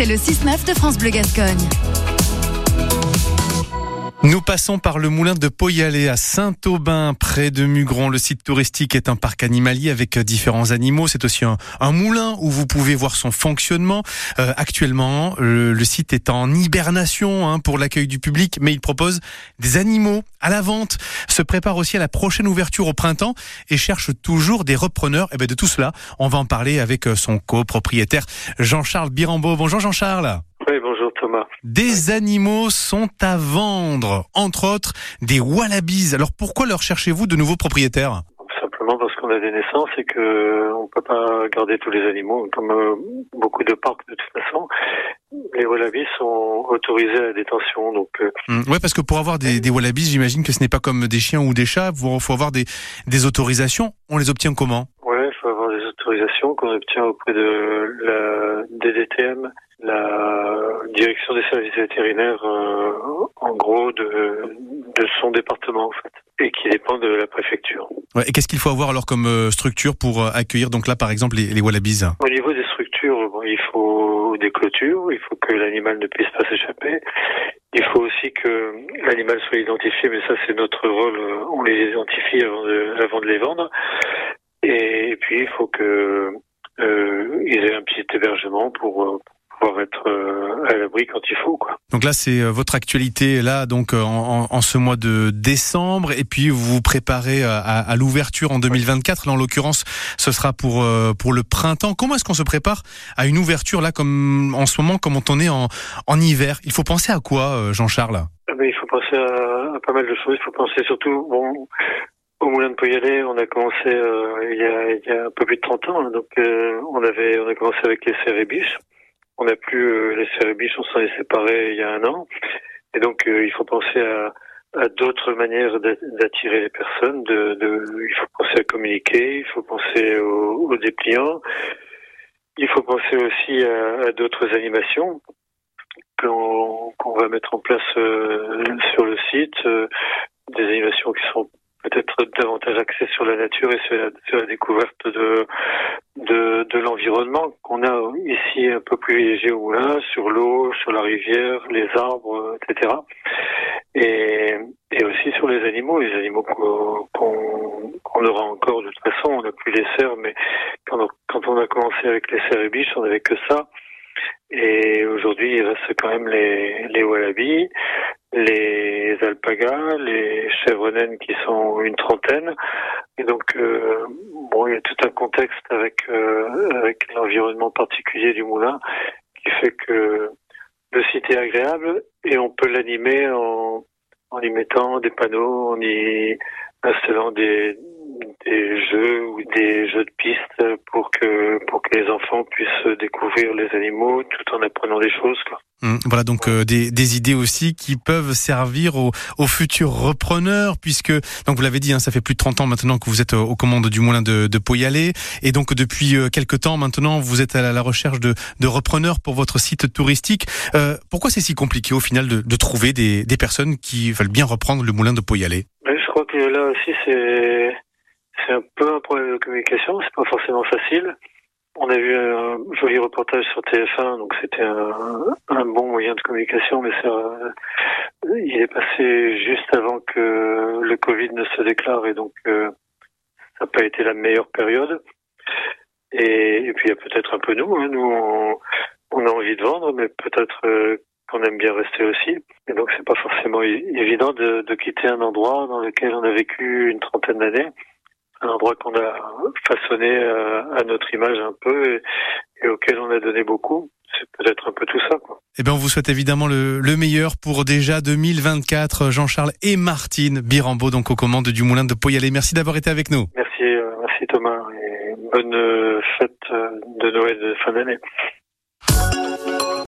c'est le 6-9 de France Bleu Gascogne. Nous passons par le moulin de Poyalé à Saint-Aubin, près de Mugron. Le site touristique est un parc animalier avec différents animaux. C'est aussi un, moulin où vous pouvez voir son fonctionnement. Euh, actuellement, le, site est en hibernation hein, pour l'accueil du public, mais il propose des animaux à la vente. Se prépare aussi à la prochaine ouverture au printemps et cherche toujours des repreneurs. Et eh bien de tout cela, on va en parler avec son copropriétaire Jean-Charles Birambeau. Bonjour Jean-Charles. Thomas. Des animaux sont à vendre, entre autres des wallabies. Alors pourquoi leur cherchez-vous de nouveaux propriétaires? Simplement parce qu'on a des naissances et que on peut pas garder tous les animaux, comme euh, beaucoup de parcs de toute façon. Les wallabies sont autorisés à la détention, donc. Euh, hum, ouais, parce que pour avoir des, des wallabies, j'imagine que ce n'est pas comme des chiens ou des chats. Il faut avoir des, des autorisations. On les obtient comment? Ouais, il faut avoir des autorisations qu'on obtient auprès de la DDTM la direction des services vétérinaires, euh, en gros, de, de son département, en fait, et qui dépend de la préfecture. Ouais, et qu'est-ce qu'il faut avoir alors comme euh, structure pour euh, accueillir, donc là, par exemple, les, les wallabies? Au niveau des structures, bon, il faut des clôtures, il faut que l'animal ne puisse pas s'échapper. Il faut aussi que l'animal soit identifié, mais ça, c'est notre rôle. On les identifie avant de, avant de les vendre. Et puis, il faut que euh, ils aient un petit hébergement pour, pouvoir être euh, à l'abri quand il faut. Quoi. Donc là, c'est euh, votre actualité là, donc euh, en, en, ce mois de décembre, et puis vous vous préparez à, à l'ouverture en 2024. Là, en l'occurrence, ce sera pour pour le printemps. Comment est-ce qu'on se prépare à une ouverture là, comme en ce moment, comme on est en, en hiver? Il faut penser à quoi, Jean-Charles? Ah ben, Il faut penser à, à, pas mal de choses. Il faut penser surtout, bon, au Moulin de Poyalet, on a commencé euh, il, y a, il, y a, un peu plus de 30 ans. Hein. donc euh, on avait on a commencé avec les cérébiches. On n'a plus euh, les cérébiches, on s'en est séparés il y a un an. Et donc, euh, il faut penser à, à d'autres manières d'attirer les personnes. De, de, il faut penser à communiquer, il faut penser aux, aux dépliants. Il faut penser aussi à, à d'autres animations qu'on va mettre en place euh, sur le site, euh, des animations qui sont peut-être davantage axées sur la nature et sur la, découverte de, de, de l'environnement qu'on a ici un peu privilégié au moulin, sur l'eau, sur la rivière, les arbres, etc. Et, et aussi sur les animaux, les animaux qu'on aura encore de toute façon. On n'a plus les cerfs, mais quand on, quand on a commencé avec les cerfs et biches, on n'avait que ça. Et aujourd'hui, il reste quand même les, les wallabies, les alpagas, les naines qui sont une trentaine. Et donc, euh, bon, il y a tout un contexte avec euh, avec l'environnement particulier du moulin qui fait que le site est agréable et on peut l'animer en, en y mettant des panneaux, en y installant des, des jeux ou des jeux de piste pour que pour que les enfants puissent découvrir les animaux tout en apprenant des choses. Quoi. Hum, voilà donc euh, des, des, idées aussi qui peuvent servir aux, aux futurs repreneurs puisque donc vous l'avez dit hein, ça fait plus de 30 ans maintenant que vous êtes aux commandes du moulin de, de Poyalet et donc depuis euh, quelques temps maintenant vous êtes à la recherche de, de repreneurs pour votre site touristique. Euh, pourquoi c'est si compliqué au final de, de trouver des, des, personnes qui veulent bien reprendre le moulin de Poyalet? Je crois que là aussi c'est c'est un peu un problème de communication, c'est pas forcément facile. On a vu un joli reportage sur TF1, donc c'était un, bon moyen de communication, mais ça, il est passé juste avant que le Covid ne se déclare et donc euh, ça n'a pas été la meilleure période. Et, puis il y a peut-être un peu nous, hein, nous on, a envie de vendre, mais peut-être euh, qu'on aime bien rester aussi. Et donc c'est pas forcément évident de, de quitter un endroit dans lequel on a vécu une trentaine d'années un endroit qu'on a façonné euh, à notre image un peu et, et auquel on a donné beaucoup. C'est peut-être un peu tout ça. Quoi. Eh bien, on vous souhaite évidemment le, le meilleur pour déjà 2024. Jean-Charles et Martine Birambeau, donc aux commandes du Moulin de Poyalet. Merci d'avoir été avec nous. Merci, euh, merci Thomas et bonne fête de Noël de fin d'année.